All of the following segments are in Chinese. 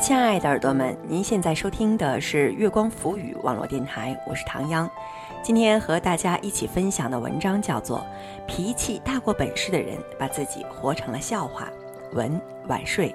亲爱的耳朵们，您现在收听的是月光浮语网络电台，我是唐央。今天和大家一起分享的文章叫做《脾气大过本事的人把自己活成了笑话》，文晚睡。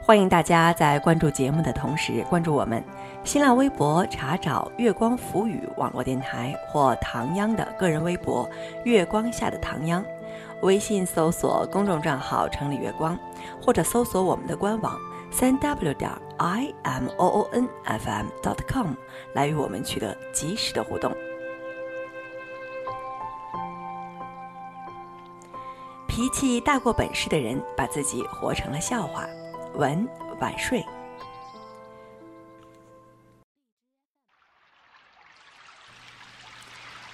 欢迎大家在关注节目的同时关注我们新浪微博，查找“月光浮语网络电台”或唐央的个人微博“月光下的唐央”，微信搜索公众账号“城里月光”，或者搜索我们的官网三 w 点 i m o o n f m dot com 来与我们取得及时的互动。脾气大过本事的人，把自己活成了笑话。文晚睡。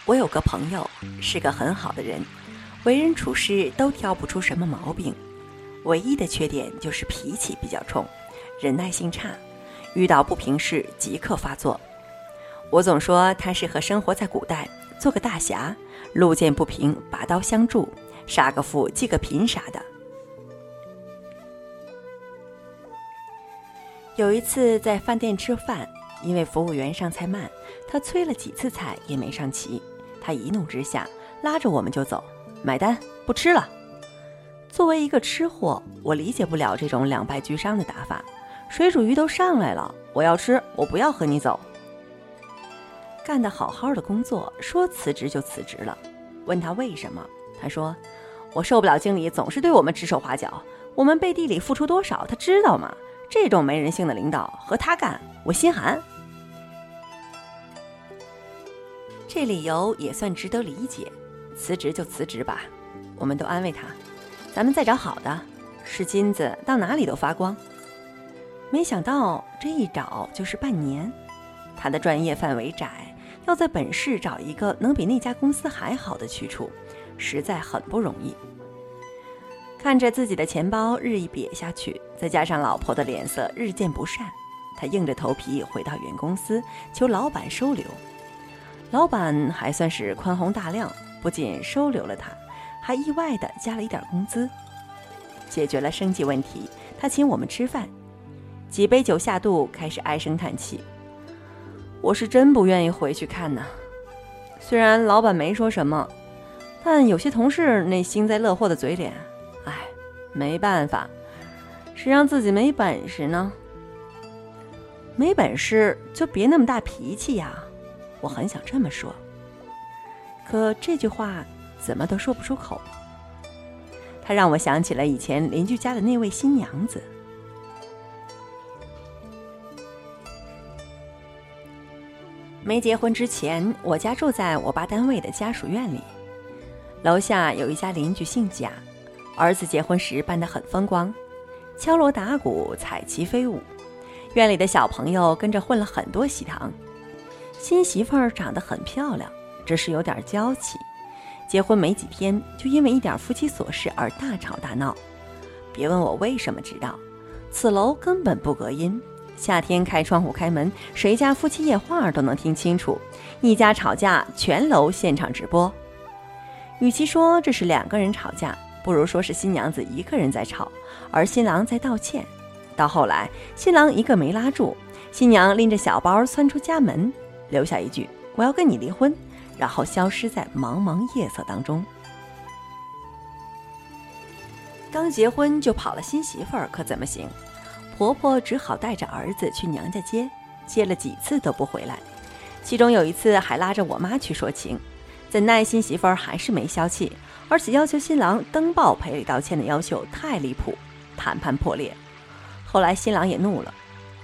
我有个朋友是个很好的人，为人处事都挑不出什么毛病，唯一的缺点就是脾气比较冲，忍耐性差，遇到不平事即刻发作。我总说他适合生活在古代，做个大侠，路见不平拔刀相助。杀个富济个贫啥的。有一次在饭店吃饭，因为服务员上菜慢，他催了几次菜也没上齐，他一怒之下拉着我们就走，买单不吃了。作为一个吃货，我理解不了这种两败俱伤的打法。水煮鱼都上来了，我要吃，我不要和你走。干得好好的工作，说辞职就辞职了。问他为什么，他说。我受不了经理总是对我们指手画脚，我们背地里付出多少，他知道吗？这种没人性的领导和他干，我心寒。这理由也算值得理解，辞职就辞职吧。我们都安慰他，咱们再找好的。是金子到哪里都发光。没想到这一找就是半年，他的专业范围窄，要在本市找一个能比那家公司还好的去处。实在很不容易。看着自己的钱包日益瘪下去，再加上老婆的脸色日渐不善，他硬着头皮回到原公司求老板收留。老板还算是宽宏大量，不仅收留了他，还意外的加了一点工资，解决了生计问题。他请我们吃饭，几杯酒下肚，开始唉声叹气。我是真不愿意回去看呐。虽然老板没说什么。但有些同事那幸灾乐祸的嘴脸，哎，没办法，谁让自己没本事呢？没本事就别那么大脾气呀！我很想这么说，可这句话怎么都说不出口。他让我想起了以前邻居家的那位新娘子。没结婚之前，我家住在我爸单位的家属院里。楼下有一家邻居姓贾，儿子结婚时办得很风光，敲锣打鼓、彩旗飞舞，院里的小朋友跟着混了很多喜糖。新媳妇儿长得很漂亮，只是有点娇气。结婚没几天，就因为一点夫妻琐事而大吵大闹。别问我为什么知道，此楼根本不隔音，夏天开窗户开门，谁家夫妻夜话都能听清楚。一家吵架，全楼现场直播。与其说这是两个人吵架，不如说是新娘子一个人在吵，而新郎在道歉。到后来，新郎一个没拉住，新娘拎着小包窜出家门，留下一句“我要跟你离婚”，然后消失在茫茫夜色当中。刚结婚就跑了新媳妇儿，可怎么行？婆婆只好带着儿子去娘家接，接了几次都不回来，其中有一次还拉着我妈去说情。怎奈新媳妇儿还是没消气，而且要求新郎登报赔礼道歉的要求太离谱，谈判破裂。后来新郎也怒了，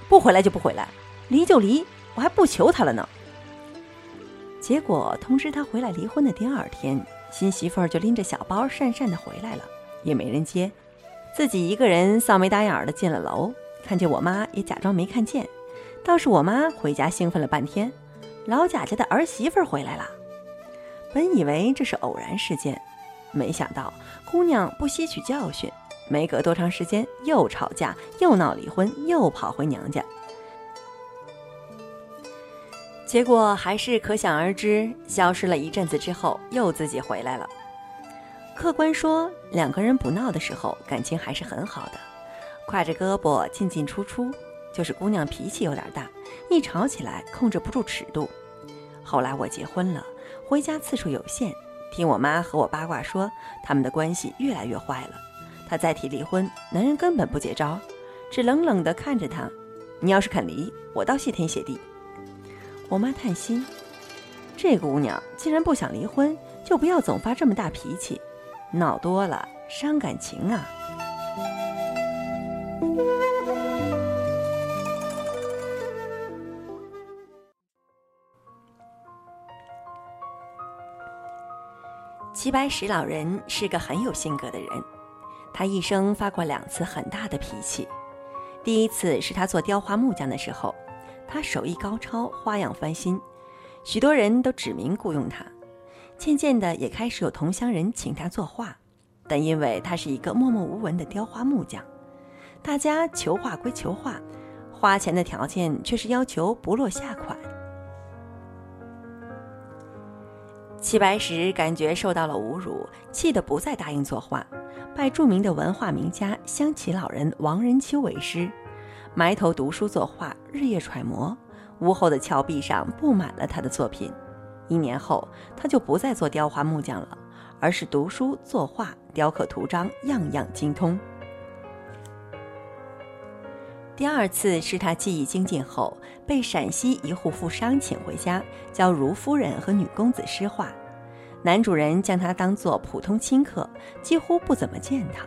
不回来就不回来，离就离，我还不求他了呢。结果通知他回来离婚的第二天，新媳妇儿就拎着小包讪讪的回来了，也没人接，自己一个人臊眉打眼的进了楼，看见我妈也假装没看见，倒是我妈回家兴奋了半天，老贾家的儿媳妇儿回来了。本以为这是偶然事件，没想到姑娘不吸取教训，没隔多长时间又吵架，又闹离婚，又跑回娘家。结果还是可想而知，消失了一阵子之后又自己回来了。客观说，两个人不闹的时候，感情还是很好的，挎着胳膊进进出出。就是姑娘脾气有点大，一吵起来控制不住尺度。后来我结婚了，回家次数有限，听我妈和我八卦说，他们的关系越来越坏了。她再提离婚，男人根本不接招，只冷冷地看着她。你要是肯离，我倒谢天谢地。我妈叹息：这姑娘既然不想离婚，就不要总发这么大脾气，闹多了伤感情啊。齐白石老人是个很有性格的人，他一生发过两次很大的脾气。第一次是他做雕花木匠的时候，他手艺高超，花样翻新，许多人都指名雇佣他。渐渐的，也开始有同乡人请他作画，但因为他是一个默默无闻的雕花木匠，大家求画归求画，花钱的条件却是要求不落下款。齐白石感觉受到了侮辱，气得不再答应作画，拜著名的文化名家湘齐老人王仁秋为师，埋头读书作画，日夜揣摩。屋后的峭壁上布满了他的作品。一年后，他就不再做雕花木匠了，而是读书作画、雕刻图章，样样精通。第二次是他技艺精进后，被陕西一户富商请回家教如夫人和女公子诗画。男主人将他当作普通亲客，几乎不怎么见他。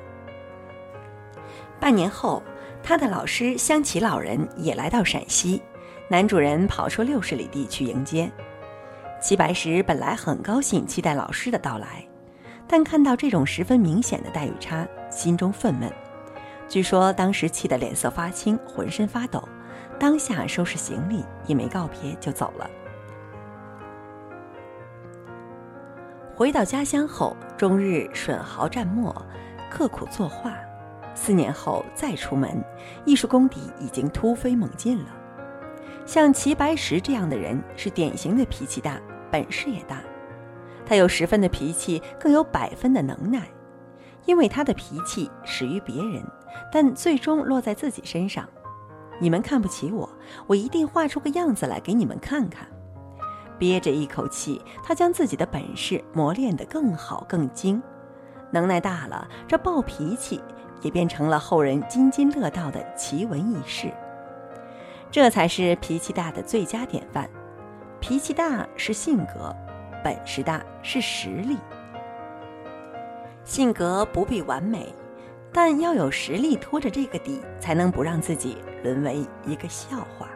半年后，他的老师湘齐老人也来到陕西，男主人跑出六十里地去迎接。齐白石本来很高兴，期待老师的到来，但看到这种十分明显的待遇差，心中愤懑。据说当时气得脸色发青，浑身发抖，当下收拾行李，也没告别就走了。回到家乡后，终日吮毫蘸墨，刻苦作画。四年后再出门，艺术功底已经突飞猛进了。像齐白石这样的人，是典型的脾气大，本事也大。他有十分的脾气，更有百分的能耐。因为他的脾气始于别人，但最终落在自己身上。你们看不起我，我一定画出个样子来给你们看看。憋着一口气，他将自己的本事磨练得更好更精。能耐大了，这暴脾气也变成了后人津津乐道的奇闻异事。这才是脾气大的最佳典范。脾气大是性格，本事大是实力。性格不必完美，但要有实力拖着这个底，才能不让自己沦为一个笑话。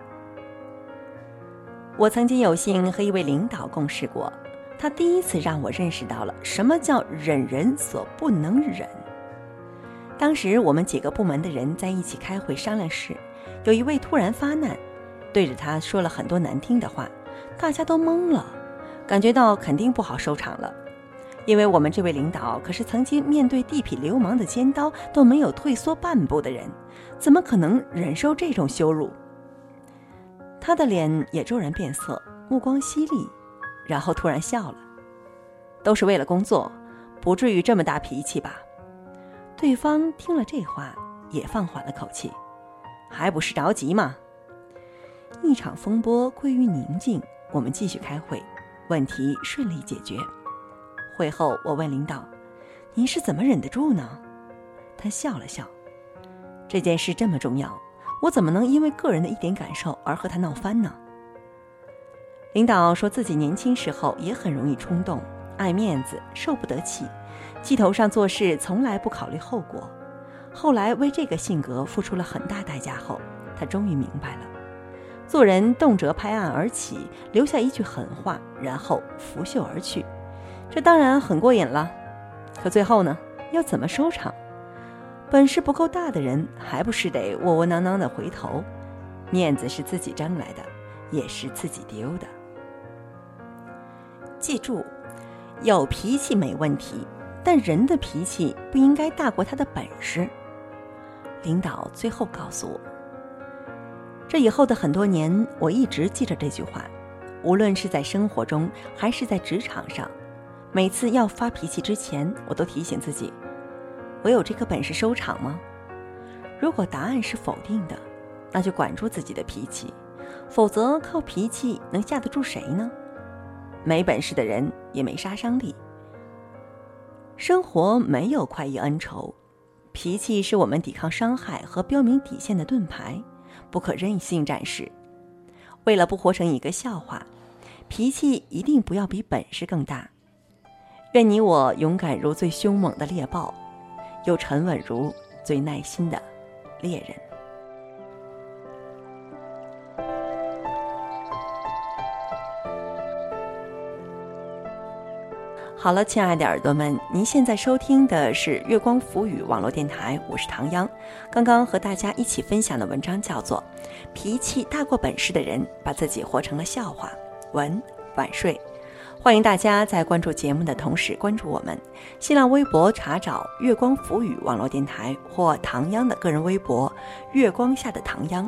我曾经有幸和一位领导共事过，他第一次让我认识到了什么叫忍人所不能忍。当时我们几个部门的人在一起开会商量事，有一位突然发难，对着他说了很多难听的话，大家都懵了，感觉到肯定不好收场了。因为我们这位领导可是曾经面对地痞流氓的尖刀都没有退缩半步的人，怎么可能忍受这种羞辱？他的脸也骤然变色，目光犀利，然后突然笑了。都是为了工作，不至于这么大脾气吧？对方听了这话，也放缓了口气，还不是着急吗？一场风波归于宁静，我们继续开会，问题顺利解决。会后，我问领导：“您是怎么忍得住呢？”他笑了笑：“这件事这么重要。”我怎么能因为个人的一点感受而和他闹翻呢？领导说自己年轻时候也很容易冲动、爱面子、受不得气，气头上做事从来不考虑后果。后来为这个性格付出了很大代价后，他终于明白了：做人动辄拍案而起，留下一句狠话，然后拂袖而去，这当然很过瘾了。可最后呢，要怎么收场？本事不够大的人，还不是得窝窝囊囊的回头？面子是自己争来的，也是自己丢的。记住，有脾气没问题，但人的脾气不应该大过他的本事。领导最后告诉我，这以后的很多年，我一直记着这句话，无论是在生活中还是在职场上，每次要发脾气之前，我都提醒自己：我有这个本事收场吗？如果答案是否定的，那就管住自己的脾气，否则靠脾气能架得住谁呢？没本事的人也没杀伤力。生活没有快意恩仇，脾气是我们抵抗伤害和标明底线的盾牌，不可任性展示。为了不活成一个笑话，脾气一定不要比本事更大。愿你我勇敢如最凶猛的猎豹，又沉稳如最耐心的猎人。好了，亲爱的耳朵们，您现在收听的是月光浮语网络电台，我是唐央。刚刚和大家一起分享的文章叫做《脾气大过本事的人把自己活成了笑话》，文晚睡。欢迎大家在关注节目的同时关注我们，新浪微博查找“月光浮语网络电台”或唐央的个人微博“月光下的唐央”。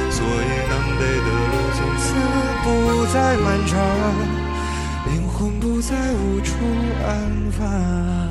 所以南北的路从此不再漫长，灵魂不再无处安放。